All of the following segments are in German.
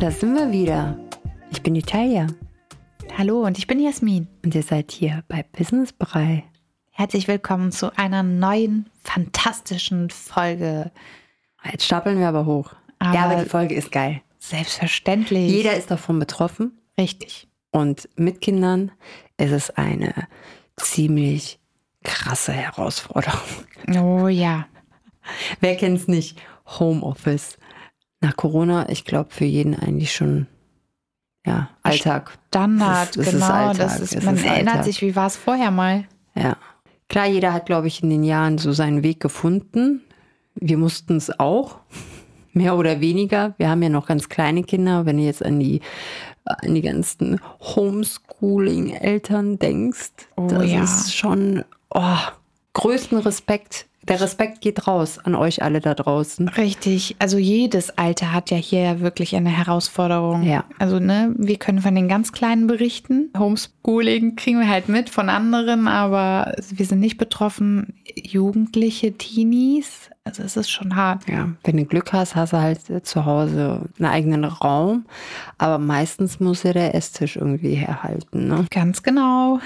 Da sind wir wieder. Ich bin die Talia Hallo und ich bin Jasmin. und ihr seid hier bei Business Brei. Herzlich willkommen zu einer neuen, fantastischen Folge. Jetzt stapeln wir aber hoch. Aber- ja, aber die Folge ist geil. Selbstverständlich. Jeder ist davon betroffen Richtig. und mit Kindern ist es eine ziemlich krasse Herausforderung. Oh ja. Wer kennt's nicht? Homeoffice. Nach Corona, ich glaube, für jeden eigentlich schon ja, Alltag. Standard, Es ist- es ist genau. Alltag, das ist, es man ist erinnert Alltag. sich, wie war es vorher mal? Ja. Klar, jeder hat, glaube ich, in den Jahren so seinen Weg gefunden. Wir mussten es auch, mehr oder weniger. Wir haben ja noch ganz kleine Kinder. Wenn du jetzt an die, an die ganzen Homeschooling-Eltern denkst, Oh das ja. ist schon oh, größten Respekt. Der Respekt geht raus an euch alle da draußen. Richtig. Also jedes Alter hat ja hier wirklich eine Herausforderung. Ja. Also, ne, wir können von den ganz Kleinen berichten. Homeschooling kriegen wir halt mit von anderen, aber wir sind nicht betroffen. Jugendliche, Teenies, also es ist schon hart. Ja, wenn du Glück hast, hast du halt äh, zu Hause einen eigenen Raum. Aber meistens muss ja der Esstisch irgendwie herhalten. Ne? Ganz genau.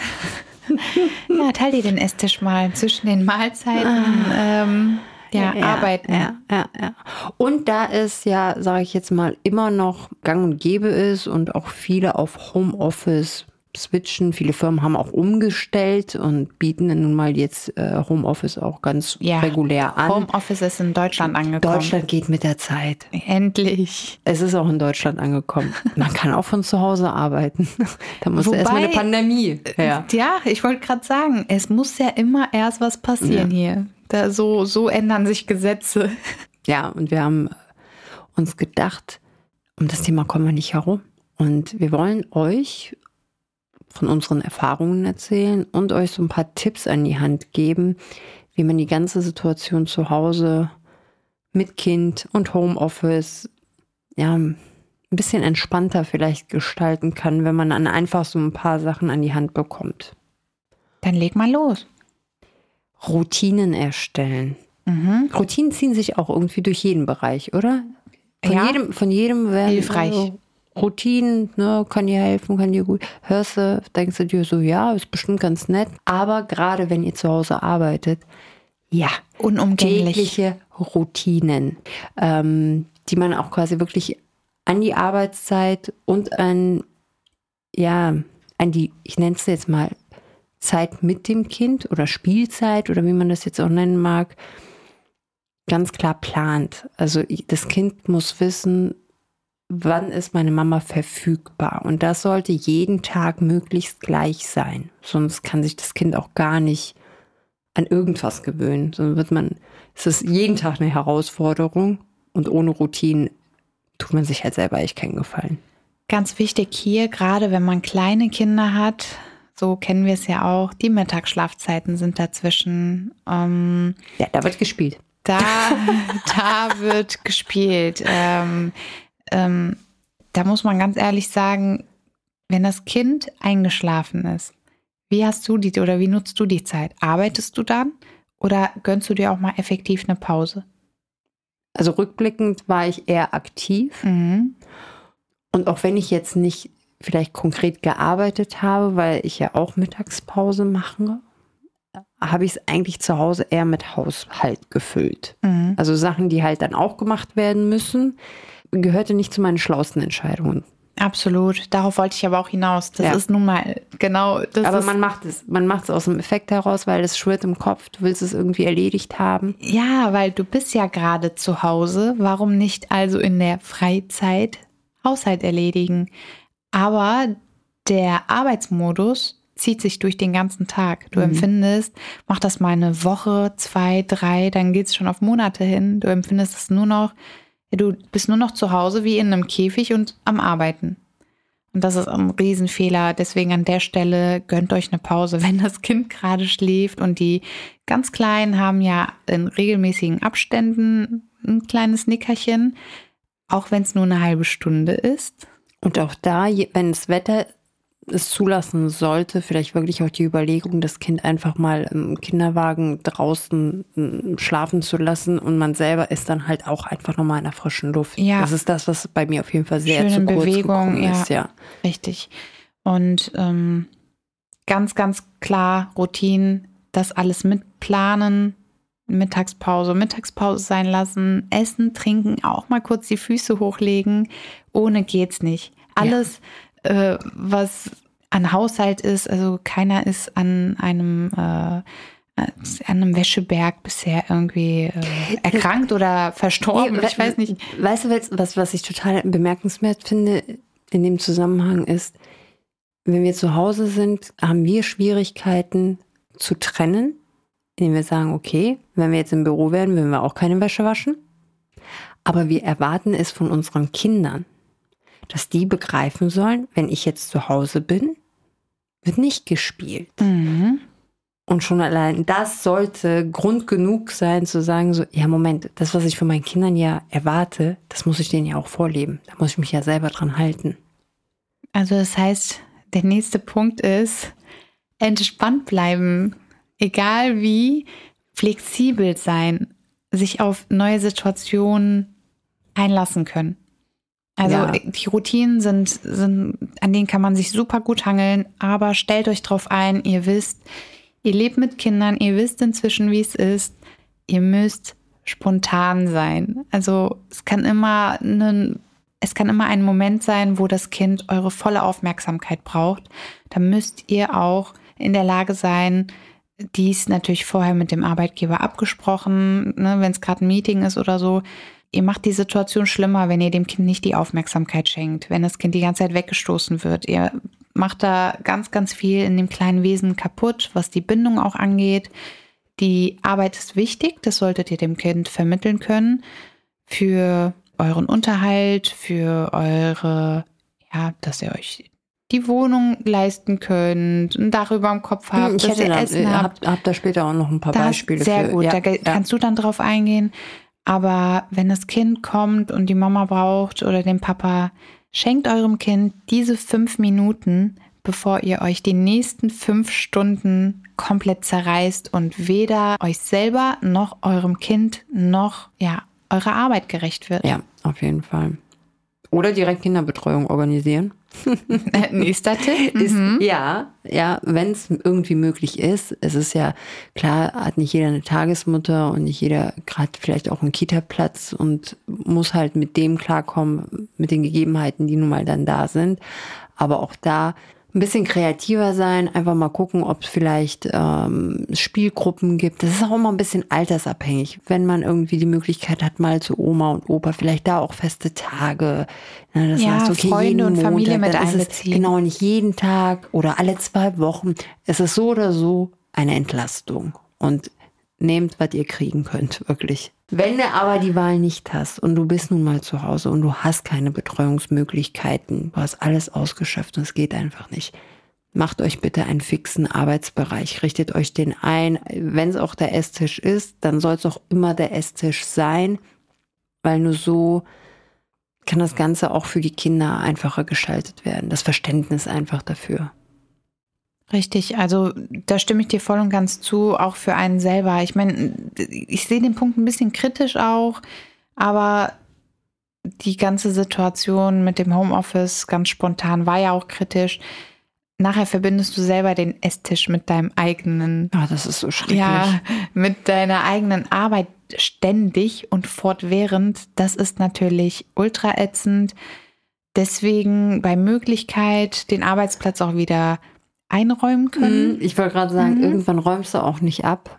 ja, teil dir den Esstisch mal zwischen den Mahlzeiten. Ähm, ja, arbeiten. Ja, ja, ja. Und da es ja, sage ich jetzt mal, immer noch gang und gäbe ist und auch viele auf Homeoffice switchen, viele Firmen haben auch umgestellt und bieten nun mal jetzt äh, Homeoffice auch ganz Ja. regulär an. Homeoffice ist in Deutschland angekommen. Deutschland geht mit der Zeit. Endlich. Es ist auch in Deutschland angekommen. Man kann auch von zu Hause arbeiten. Da muss Wobei- erstmal eine Pandemie. Ja. Ja, ich wollte gerade sagen, es muss ja immer erst was passieren hier. Da so, so ändern sich Gesetze. Ja, und wir haben uns gedacht, um das Thema kommen wir nicht herum. Und wir wollen euch von unseren Erfahrungen erzählen und euch so ein paar Tipps an die Hand geben, wie man die ganze Situation zu Hause mit Kind und Homeoffice ja ein bisschen entspannter vielleicht gestalten kann, wenn man dann einfach so ein paar Sachen an die Hand bekommt. Dann leg mal los. Routinen erstellen. Mhm. Routinen ziehen sich auch irgendwie durch jeden Bereich, oder? Von Ja. jedem, von jedem werden Hilfreich. also Routinen, ne, kann dir helfen, kann dir gut. Hörst du, denkst du dir so, ja, ist bestimmt ganz nett. Aber gerade wenn ihr zu Hause arbeitet, ja, Unumgänglich. tägliche Routinen, ähm, die man auch quasi wirklich an die Arbeitszeit und an, ja, an die, ich nenne es jetzt mal Zeit mit dem Kind oder Spielzeit oder wie man das jetzt auch nennen mag, ganz klar plant. Also das Kind muss wissen, wann ist meine Mama verfügbar. Und das sollte jeden Tag möglichst gleich sein. Sonst kann sich das Kind auch gar nicht an irgendwas gewöhnen. Sonst wird man, es ist jeden Tag eine Herausforderung und ohne Routinen tut man sich halt selber echt keinen Gefallen. Ganz wichtig hier, gerade wenn man kleine Kinder hat, so kennen wir es ja auch, die Mittagsschlafzeiten sind dazwischen. Ähm, Ja, da wird gespielt. da, da wird gespielt. Ähm, ähm, da muss man ganz ehrlich sagen, wenn das Kind eingeschlafen ist, wie hast du die oder wie nutzt du die Zeit? Arbeitest du dann oder gönnst du dir auch mal effektiv eine Pause? Also rückblickend war ich eher aktiv. Mhm. Und auch wenn ich jetzt nicht vielleicht konkret gearbeitet habe, weil ich ja auch Mittagspause mache, habe ich es eigentlich zu Hause eher mit Haushalt gefüllt. Mhm. Also Sachen, die halt dann auch gemacht werden müssen, gehörte nicht zu meinen schlausten Entscheidungen. Absolut. Darauf wollte ich aber auch hinaus. Das Ja. ist nun mal genau das. Aber man macht es. Man macht es aus dem Effekt heraus, weil es schwirrt im Kopf. Du willst es irgendwie erledigt haben. Ja, weil du bist ja gerade zu Hause. Warum nicht also in der Freizeit Haushalt erledigen? Aber der Arbeitsmodus zieht sich durch den ganzen Tag. Du empfindest, mach das mal eine Woche, zwei, drei, dann geht's schon auf Monate hin. Du empfindest es nur noch, du bist nur noch zu Hause wie in einem Käfig und am Arbeiten. Und das ist ein Riesenfehler. Deswegen an der Stelle gönnt euch eine Pause, wenn das Kind gerade schläft. Und die ganz Kleinen haben ja in regelmäßigen Abständen ein kleines Nickerchen, auch wenn es nur eine halbe Stunde ist. Und auch da, wenn das Wetter es zulassen sollte, vielleicht wirklich auch die Überlegung, das Kind einfach mal im Kinderwagen draußen mm, schlafen zu lassen und man selber ist dann halt auch einfach nochmal in der frischen Luft. Ja. Das ist das, was bei mir auf jeden Fall sehr Schöne zu kurz Bewegung, ja. ist, ja. Richtig. Und ähm, ganz, ganz klar Routinen, das alles mitplanen, Mittagspause, Mittagspause sein lassen, essen, trinken, auch mal kurz die Füße hochlegen. Ohne geht's nicht. Alles, äh, was an Haushalt ist, also keiner ist an einem äh, an einem Wäscheberg bisher irgendwie äh, erkrankt oder verstorben. Nee, ich weiß nicht. Weißt du, was, was ich total bemerkenswert finde in dem Zusammenhang ist, wenn wir zu Hause sind, haben wir Schwierigkeiten zu trennen, indem wir sagen, okay, wenn wir jetzt im Büro wären, würden wir auch keine Wäsche waschen. Aber wir erwarten es von unseren Kindern, dass die begreifen sollen, wenn ich jetzt zu Hause bin, wird nicht gespielt. Mhm. Und schon allein das sollte Grund genug sein zu sagen, so, ja, Moment, das, was ich von meinen Kindern ja erwarte, das muss ich denen ja auch vorleben. Da muss ich mich ja selber dran halten. Also das heißt, der nächste Punkt ist, entspannt bleiben, egal wie, flexibel sein, sich auf neue Situationen einlassen können. Also Ja. die Routinen sind, sind, an denen kann man sich super gut hangeln, aber stellt euch drauf ein, ihr wisst, ihr lebt mit Kindern, ihr wisst inzwischen, wie es ist. Ihr müsst spontan sein. Also es kann immer einen, es kann immer ein Moment sein, wo das Kind eure volle Aufmerksamkeit braucht. Da müsst ihr auch in der Lage sein, dies natürlich vorher mit dem Arbeitgeber abgesprochen, ne, wenn es gerade ein Meeting ist oder so. Ihr macht die Situation schlimmer, wenn ihr dem Kind nicht die Aufmerksamkeit schenkt, wenn das Kind die ganze Zeit weggestoßen wird. Ihr macht da ganz, ganz viel in dem kleinen Wesen kaputt, was die Bindung auch angeht. Die Arbeit ist wichtig, das solltet ihr dem Kind vermitteln können für euren Unterhalt, für eure, ja, dass ihr euch die Wohnung leisten könnt, ein Dach über dem Kopf habt, ich dass ihr da, Essen äh, habt. hab, hab da später auch noch ein paar Das Beispiele sehr für. gut, Ja, da ja. kannst du dann drauf eingehen. Aber wenn das Kind kommt und die Mama braucht oder den Papa, schenkt eurem Kind diese fünf Minuten, bevor ihr euch die nächsten fünf Stunden komplett zerreißt und weder euch selber noch eurem Kind noch ja eurer Arbeit gerecht wird. ja, auf jeden Fall. Oder direkt Kinderbetreuung organisieren. Nächster Tipp. Ist, Mhm. Ja, ja, wenn es irgendwie möglich ist. Es ist ja klar, hat nicht jeder eine Tagesmutter und nicht jeder gerade vielleicht auch einen Kita-Platz und muss halt mit dem klarkommen, mit den Gegebenheiten, die nun mal dann da sind. Aber auch da ein bisschen kreativer sein, einfach mal gucken, ob es vielleicht ähm, Spielgruppen gibt. Das ist auch immer ein bisschen altersabhängig. Wenn man irgendwie die Möglichkeit hat, mal zu Oma und Opa, vielleicht da auch feste Tage. Ne, das Ja, heißt, okay, Freunde und Familie Montag, mit ist es einbeziehen. Genau, nicht jeden Tag oder alle zwei Wochen. Es ist so oder so eine Entlastung. Und nehmt, was ihr kriegen könnt, wirklich. Wenn du aber die Wahl nicht hast und du bist nun mal zu Hause und du hast keine Betreuungsmöglichkeiten, du hast alles ausgeschöpft und es geht einfach nicht, macht euch bitte einen fixen Arbeitsbereich, richtet euch den ein. Wenn es auch der Esstisch ist, dann soll es auch immer der Esstisch sein, weil nur so kann das Ganze auch für die Kinder einfacher gestaltet werden. Das Verständnis einfach dafür. Richtig, also da stimme ich dir voll und ganz zu, auch für einen selber. Ich meine, ich sehe den Punkt ein bisschen kritisch auch, aber die ganze Situation mit dem Homeoffice ganz spontan war ja auch kritisch. Nachher verbindest du selber den Esstisch mit deinem eigenen, Ja, das ist so schrecklich. ja, mit deiner eigenen Arbeit ständig und fortwährend. Das ist natürlich ultra ätzend. Deswegen bei Möglichkeit den Arbeitsplatz auch wieder einräumen können. Mhm, Ich wollte gerade sagen, Mhm. irgendwann räumst du auch nicht ab.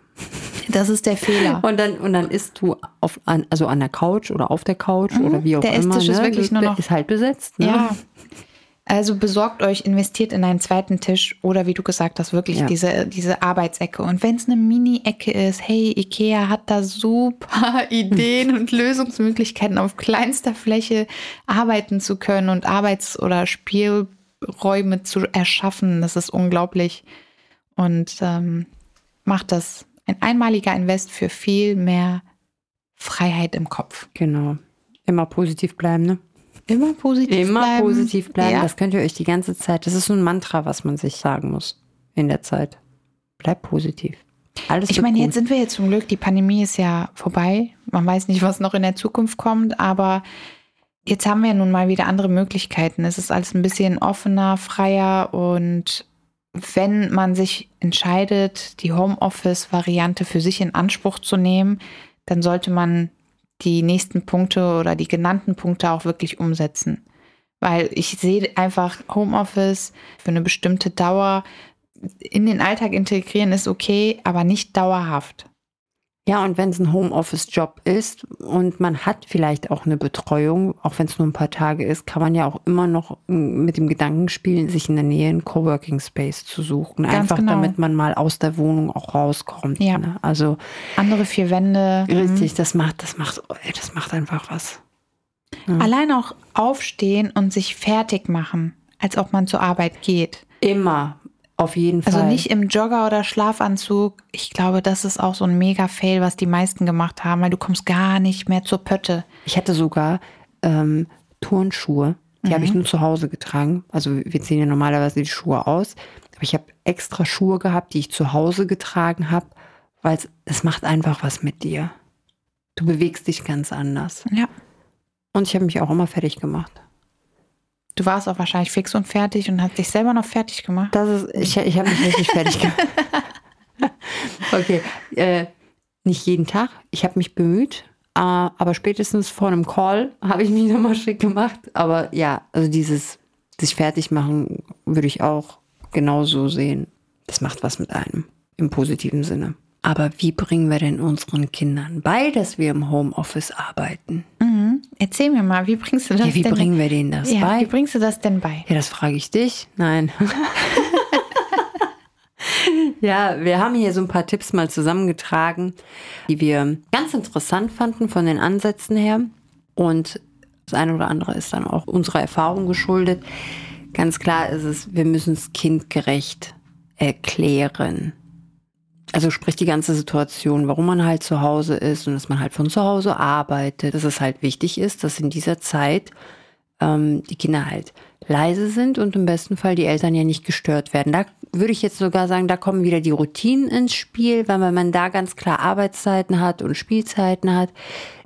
Das ist der Fehler. Und dann, und dann isst du auf, an, also an der Couch oder auf der Couch oder wie auch Der immer. Esstisch ist ne? wirklich Das nur noch- Ist halt besetzt. Ne? Ja. Also besorgt euch, investiert in einen zweiten Tisch oder wie du gesagt hast, wirklich Ja. diese, diese Arbeitsecke. Und wenn es eine Mini-Ecke ist, hey, Ikea hat da super Ideen und Lösungsmöglichkeiten, auf kleinster Fläche arbeiten zu können und Arbeits- oder Spielräume zu erschaffen. Das ist unglaublich. Und ähm, macht das ein einmaliger Invest für viel mehr Freiheit im Kopf. Genau. Immer positiv bleiben, ne? Immer positiv Immer bleiben. positiv bleiben. Ja. Das könnt ihr euch die ganze Zeit. Das ist so ein Mantra, was man sich sagen muss in der Zeit. Bleib positiv. Alles Ich meine, gut. jetzt sind wir jetzt zum Glück, die Pandemie ist ja vorbei. Man weiß nicht, was noch in der Zukunft kommt, aber jetzt haben wir nun mal wieder andere Möglichkeiten. Es ist alles ein bisschen offener, freier und wenn man sich entscheidet, die Homeoffice-Variante für sich in Anspruch zu nehmen, dann sollte man die nächsten Punkte oder die genannten Punkte auch wirklich umsetzen. Weil ich sehe einfach Homeoffice für eine bestimmte Dauer in den Alltag integrieren ist okay, aber nicht dauerhaft. Ja, und wenn es ein Homeoffice-Job ist und man hat vielleicht auch eine Betreuung, auch wenn es nur ein paar Tage ist, kann man ja auch immer noch mm, mit dem Gedanken spielen, sich in der Nähe einen Coworking Space zu suchen. Ganz Einfach genau. damit man mal aus der Wohnung auch rauskommt. Ja. Ne? Also Andere vier Wände. richtig, das macht, das macht, das macht einfach was. Mhm. Allein auch aufstehen und sich fertig machen, als ob man zur Arbeit geht. Immer, auf jeden Fall. Also nicht im Jogger oder Schlafanzug. Ich glaube, das ist auch so ein Mega-Fail, was die meisten gemacht haben, weil du kommst gar nicht mehr zur Pötte. Ich hatte sogar ähm, Turnschuhe, die habe ich Mhm. nur zu Hause getragen. Also wir ziehen ja normalerweise die Schuhe aus. Aber ich habe extra Schuhe gehabt, die ich zu Hause getragen habe, weil es- es macht einfach was mit dir. Du bewegst dich ganz anders. Ja. Und ich habe mich auch immer fertig gemacht. Du warst auch wahrscheinlich fix und fertig und hast dich selber noch fertig gemacht. Das ist, ich, ich habe mich richtig fertig gemacht. Okay, äh, nicht jeden Tag. Ich habe mich bemüht, äh, aber spätestens vor einem Call habe ich mich nochmal schick gemacht. Aber ja, also dieses sich fertig machen würde ich auch genauso sehen. Das macht was mit einem im positiven Sinne. Aber wie bringen wir denn unseren Kindern bei, dass wir im Homeoffice arbeiten? Mhm. Erzähl mir mal, wie bringst du das Ja, wie denn? bringen wir denen das ja, bei? wie bringst du das denn bei? Ja, das frage ich dich. Nein. ja, wir haben hier so ein paar Tipps mal zusammengetragen, die wir ganz interessant fanden von den Ansätzen her. Und das eine oder andere ist dann auch unserer Erfahrung geschuldet. Ganz klar ist es, wir müssen es kindgerecht erklären. Also sprich die ganze Situation, warum man halt zu Hause ist und dass man halt von zu Hause arbeitet, dass es halt wichtig ist, dass in dieser Zeit ähm, die Kinder halt leise sind und im besten Fall die Eltern ja nicht gestört werden. Da würde ich jetzt sogar sagen, da kommen wieder die Routinen ins Spiel, weil wenn man da ganz klar Arbeitszeiten hat und Spielzeiten hat,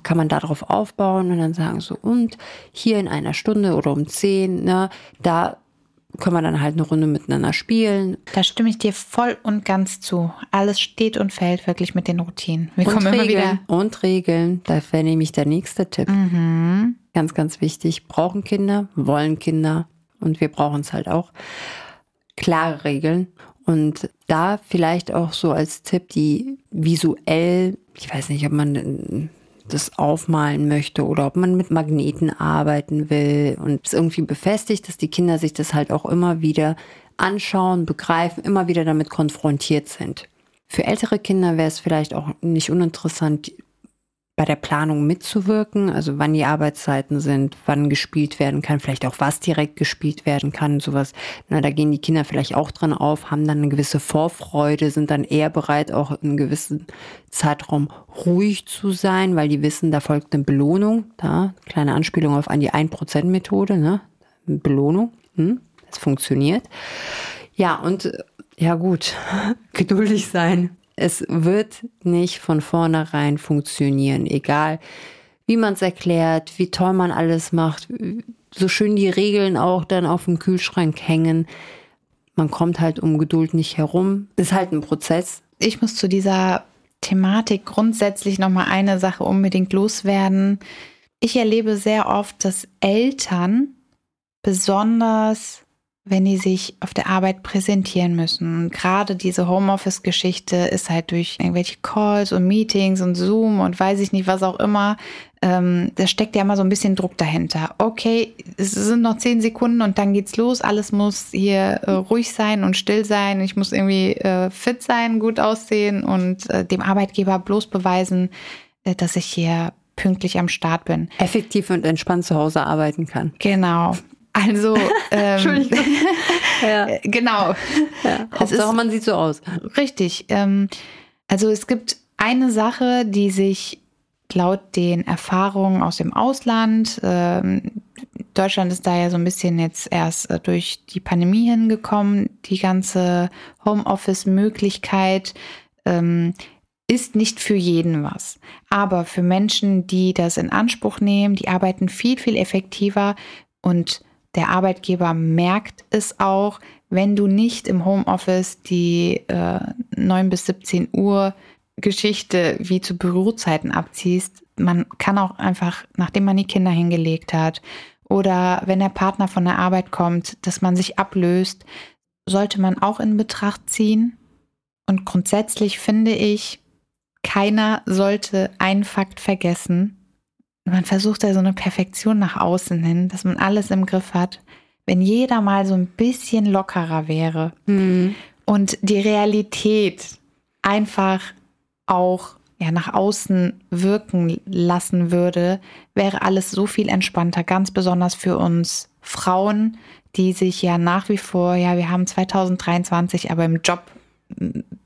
kann man darauf aufbauen und dann sagen so, und hier in einer Stunde oder um zehn, ne, da können wir dann halt eine Runde miteinander spielen. Da stimme ich dir voll und ganz zu. Alles steht und fällt wirklich mit den Routinen. Wir und kommen immer Regeln. wieder. Und Regeln, da wäre nämlich der nächste Tipp. Mhm. Ganz, ganz wichtig. Brauchen Kinder, wollen Kinder und wir brauchen es halt auch. Klare Regeln. Und da vielleicht auch so als Tipp, die visuell, ich weiß nicht, ob man das aufmalen möchte oder ob man mit Magneten arbeiten will und es irgendwie befestigt, dass die Kinder sich das halt auch immer wieder anschauen, begreifen, immer wieder damit konfrontiert sind. Für ältere Kinder wäre es vielleicht auch nicht uninteressant, bei der Planung mitzuwirken, also wann die Arbeitszeiten sind, wann gespielt werden kann, vielleicht auch was direkt gespielt werden kann, sowas. Na, da gehen die Kinder vielleicht auch dran auf, haben dann eine gewisse Vorfreude, sind dann eher bereit, auch in einem gewissen Zeitraum ruhig zu sein, weil die wissen, da folgt eine Belohnung. Da, kleine Anspielung auf an die 1%-Methode, ne? Belohnung, hm? das funktioniert. Ja, und ja gut, geduldig sein. Es wird nicht von vornherein funktionieren, egal wie man es erklärt, wie toll man alles macht, so schön die Regeln auch dann auf dem Kühlschrank hängen. Man kommt halt um Geduld nicht herum. Ist halt ein Prozess. Ich muss zu dieser Thematik grundsätzlich nochmal eine Sache unbedingt loswerden. Ich erlebe sehr oft, dass Eltern besonders wenn die sich auf der Arbeit präsentieren müssen. Und gerade diese Homeoffice-Geschichte ist halt durch irgendwelche Calls und Meetings und Zoom und weiß ich nicht, was auch immer. Ähm, da steckt ja immer so ein bisschen Druck dahinter. Okay, es sind noch zehn Sekunden und dann geht's los. Alles muss hier äh, ruhig sein und still sein. Ich muss irgendwie äh, fit sein, gut aussehen und äh, dem Arbeitgeber bloß beweisen, äh, dass ich hier pünktlich am Start bin. Effektiv und entspannt zu Hause arbeiten kann. Genau. Also, ähm, Ja. äh, genau. ja. Hauptsache, ist- man sieht so aus. Richtig. Ähm, also es gibt eine Sache, die sich laut den Erfahrungen aus dem Ausland, ähm, Deutschland ist da ja so ein bisschen jetzt erst äh, durch die Pandemie hingekommen. Die ganze Homeoffice-Möglichkeit ähm, ist nicht für jeden was. Aber für Menschen, die das in Anspruch nehmen, die arbeiten viel, viel effektiver und der Arbeitgeber merkt es auch, wenn du nicht im Homeoffice die äh, 9 bis 17 Uhr Geschichte wie zu Bürozeiten abziehst. Man kann auch einfach, nachdem man die Kinder hingelegt hat oder wenn der Partner von der Arbeit kommt, dass man sich ablöst, sollte man auch in Betracht ziehen. Und grundsätzlich finde ich, keiner sollte einen Fakt vergessen. Man versucht ja so eine Perfektion nach außen hin, dass man alles im Griff hat. Wenn jeder mal so ein bisschen lockerer wäre mhm. und die Realität einfach auch ja, nach außen wirken lassen würde, wäre alles so viel entspannter, ganz besonders für uns Frauen, die sich ja nach wie vor, ja, wir haben 2023, aber im Job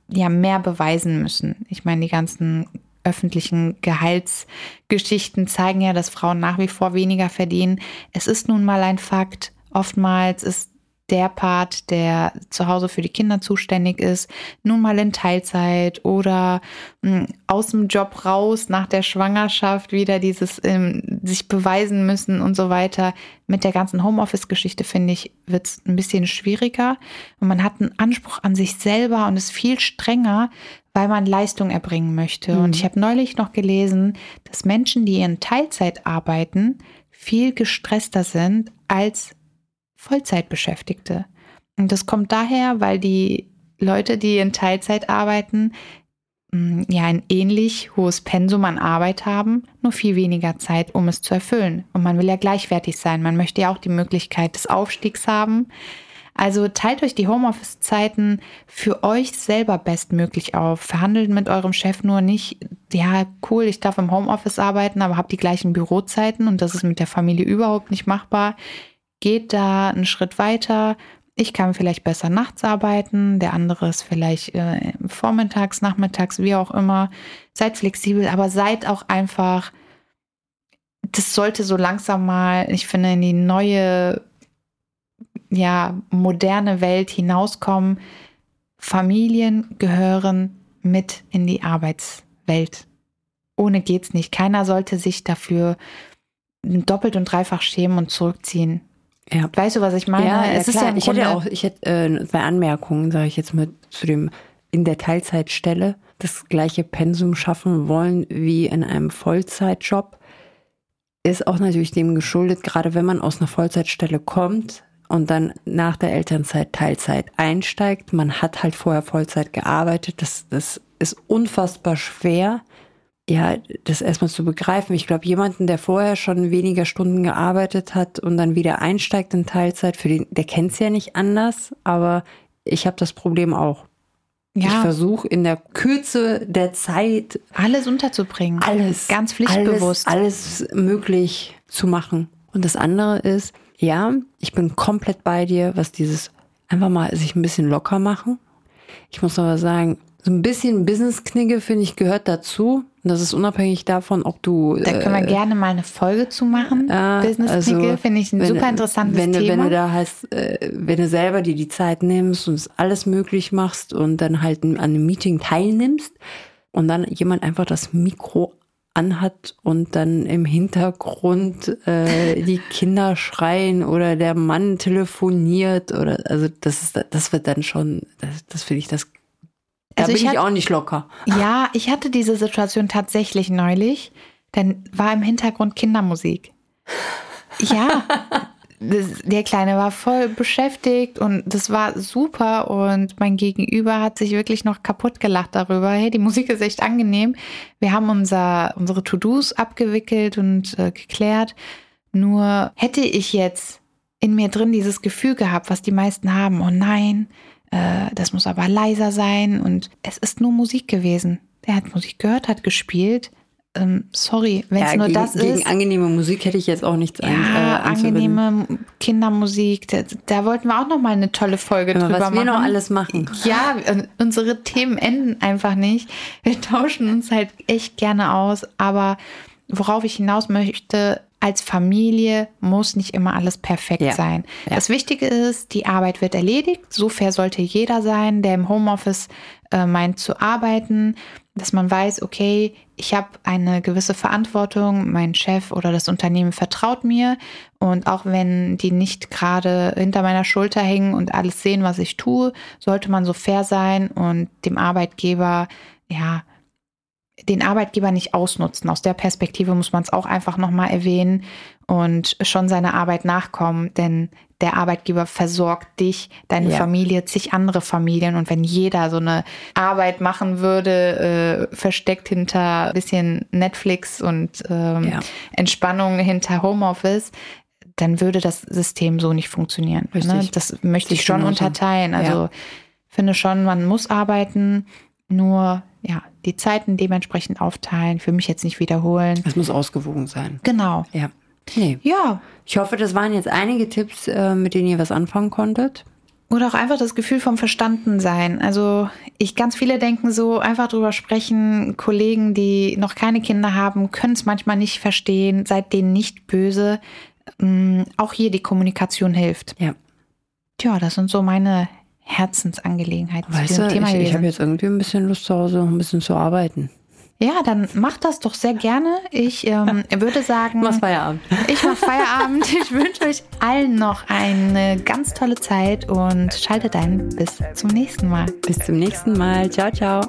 ja mehr beweisen müssen. Ich meine, die ganzen öffentlichen Gehaltsgeschichten zeigen ja, dass Frauen nach wie vor weniger verdienen. Es ist nun mal ein Fakt. Oftmals ist der Part, der zu Hause für die Kinder zuständig ist, nun mal in Teilzeit oder hm, aus dem Job raus nach der Schwangerschaft wieder dieses ähm, sich beweisen müssen und so weiter. Mit der ganzen Homeoffice-Geschichte finde ich, wird es ein bisschen schwieriger und man hat einen Anspruch an sich selber und ist viel strenger, weil man Leistung erbringen möchte. Mhm. Und ich habe neulich noch gelesen, dass Menschen, die in Teilzeit arbeiten, viel gestresster sind als Vollzeitbeschäftigte. Und das kommt daher, weil die Leute, die in Teilzeit arbeiten, mm, ja ein ähnlich hohes Pensum an Arbeit haben, nur viel weniger Zeit, um es zu erfüllen. Und man will ja gleichwertig sein. Man möchte ja auch die Möglichkeit des Aufstiegs haben. Also teilt euch die Homeoffice-Zeiten für euch selber bestmöglich auf. Verhandelt mit eurem Chef nur nicht, ja, cool, ich darf im Homeoffice arbeiten, aber habe die gleichen Bürozeiten und das ist mit der Familie überhaupt nicht machbar geht da einen Schritt weiter. Ich kann vielleicht besser nachts arbeiten, der andere ist vielleicht äh, vormittags, nachmittags, wie auch immer. Seid flexibel, aber seid auch einfach, das sollte so langsam mal, ich finde, in die neue, ja, moderne Welt hinauskommen. Familien gehören mit in die Arbeitswelt. Ohne geht's nicht. Keiner sollte sich dafür doppelt und dreifach schämen und zurückziehen. Ja. Weißt du, was ich meine? Ja, es ja, ist ja, ich hätte auch, ich hätte äh, zwei Anmerkungen, sage ich jetzt mit zu dem in der Teilzeitstelle das gleiche Pensum schaffen wollen wie in einem Vollzeitjob. Ist auch natürlich dem geschuldet, gerade wenn man aus einer Vollzeitstelle kommt und dann nach der Elternzeit Teilzeit einsteigt. Man hat halt vorher Vollzeit gearbeitet. Das, das ist unfassbar schwer ja, das erstmal zu begreifen. Ich glaube, jemanden, der vorher schon weniger Stunden gearbeitet hat und dann wieder einsteigt in Teilzeit, für den, der kennt es ja nicht anders, aber ich habe das Problem auch. Ja. Ich versuche in der Kürze der Zeit alles unterzubringen. Alles. Ganz pflichtbewusst. Alles, alles möglich zu machen. Und das andere ist, ja, ich bin komplett bei dir, was dieses einfach mal sich ein bisschen locker machen. Ich muss aber sagen, so ein bisschen Business-Knigge, finde ich, gehört dazu. Und das ist unabhängig davon, ob du. Da können wir äh, gerne mal eine Folge zu machen. Äh, Business-Knigge also, finde ich ein wenn, super interessantes wenn, Thema. Wenn du da hast, äh, wenn du selber dir die Zeit nimmst und es alles möglich machst und dann halt an einem Meeting teilnimmst und dann jemand einfach das Mikro anhat und dann im Hintergrund äh, die Kinder schreien oder der Mann telefoniert oder also das ist das wird dann schon das, das finde ich das da also bin ich, hatte, auch nicht locker. Ja, ich hatte diese Situation tatsächlich neulich. Dann war im Hintergrund Kindermusik. Ja, das, der Kleine war voll beschäftigt und das war super. Und mein Gegenüber hat sich wirklich noch kaputt gelacht darüber. Hey, die Musik ist echt angenehm. Wir haben unser, unsere To-Dos abgewickelt und äh, geklärt. Nur hätte ich jetzt in mir drin dieses Gefühl gehabt, was die meisten haben, oh nein, äh, das muss aber leiser sein und es ist nur Musik gewesen. Der hat Musik gehört, hat gespielt. Ähm, sorry, wenn es ja, nur gegen, das gegen ist. Gegen angenehme Musik hätte ich jetzt auch nichts ja, ein, äh, angenehme Kindermusik. Da, da, wollten wir auch noch mal eine tolle Folge ja, drüber was machen. Was wir noch alles machen. Ja, unsere Themen enden einfach nicht. Wir tauschen uns halt echt gerne aus, aber worauf ich hinaus möchte, als Familie muss nicht immer alles perfekt Ja. sein. Ja. Das Wichtige ist, die Arbeit wird erledigt. So fair sollte jeder sein, der im Homeoffice äh, meint zu arbeiten, dass man weiß, okay, ich habe eine gewisse Verantwortung, mein Chef oder das Unternehmen vertraut mir und auch wenn die nicht gerade hinter meiner Schulter hängen und alles sehen, was ich tue, sollte man so fair sein und dem Arbeitgeber, ja, den Arbeitgeber nicht ausnutzen. Aus der Perspektive muss man es auch einfach nochmal erwähnen und schon seiner Arbeit nachkommen, denn der Arbeitgeber versorgt dich, deine Ja. Familie, zig andere Familien und wenn jeder so eine Arbeit machen würde, äh, versteckt hinter ein bisschen Netflix und ähm, Ja. Entspannung hinter Homeoffice, dann würde das System so nicht funktionieren. Ne? Das möchte ich schon unterteilen. Also Ja. finde schon, man muss arbeiten, nur ja, die Zeiten dementsprechend aufteilen, für mich jetzt nicht wiederholen. Es muss ausgewogen sein. Genau. Ja. Nee. Ja. Ich hoffe, das waren jetzt einige Tipps, äh, mit denen ihr was anfangen konntet. Oder auch einfach das Gefühl vom Verstandensein. Also ich ganz viele denken so, einfach drüber sprechen. Kollegen, die noch keine Kinder haben, können es manchmal nicht verstehen, seid denen nicht böse. Mm, Auch hier die Kommunikation hilft. Ja. Tja, das sind so meine Herzensangelegenheiten zu Weißt diesem du, Thema ich, ich habe jetzt irgendwie ein bisschen Lust zu Hause, ein bisschen zu arbeiten. Ja, dann mach das doch sehr gerne. Ich ähm, würde sagen, Mach's Feierabend. ich mache Feierabend. Ich wünsche euch allen noch eine ganz tolle Zeit und schaltet ein. Bis zum nächsten Mal. Bis zum nächsten Mal. Ciao, ciao.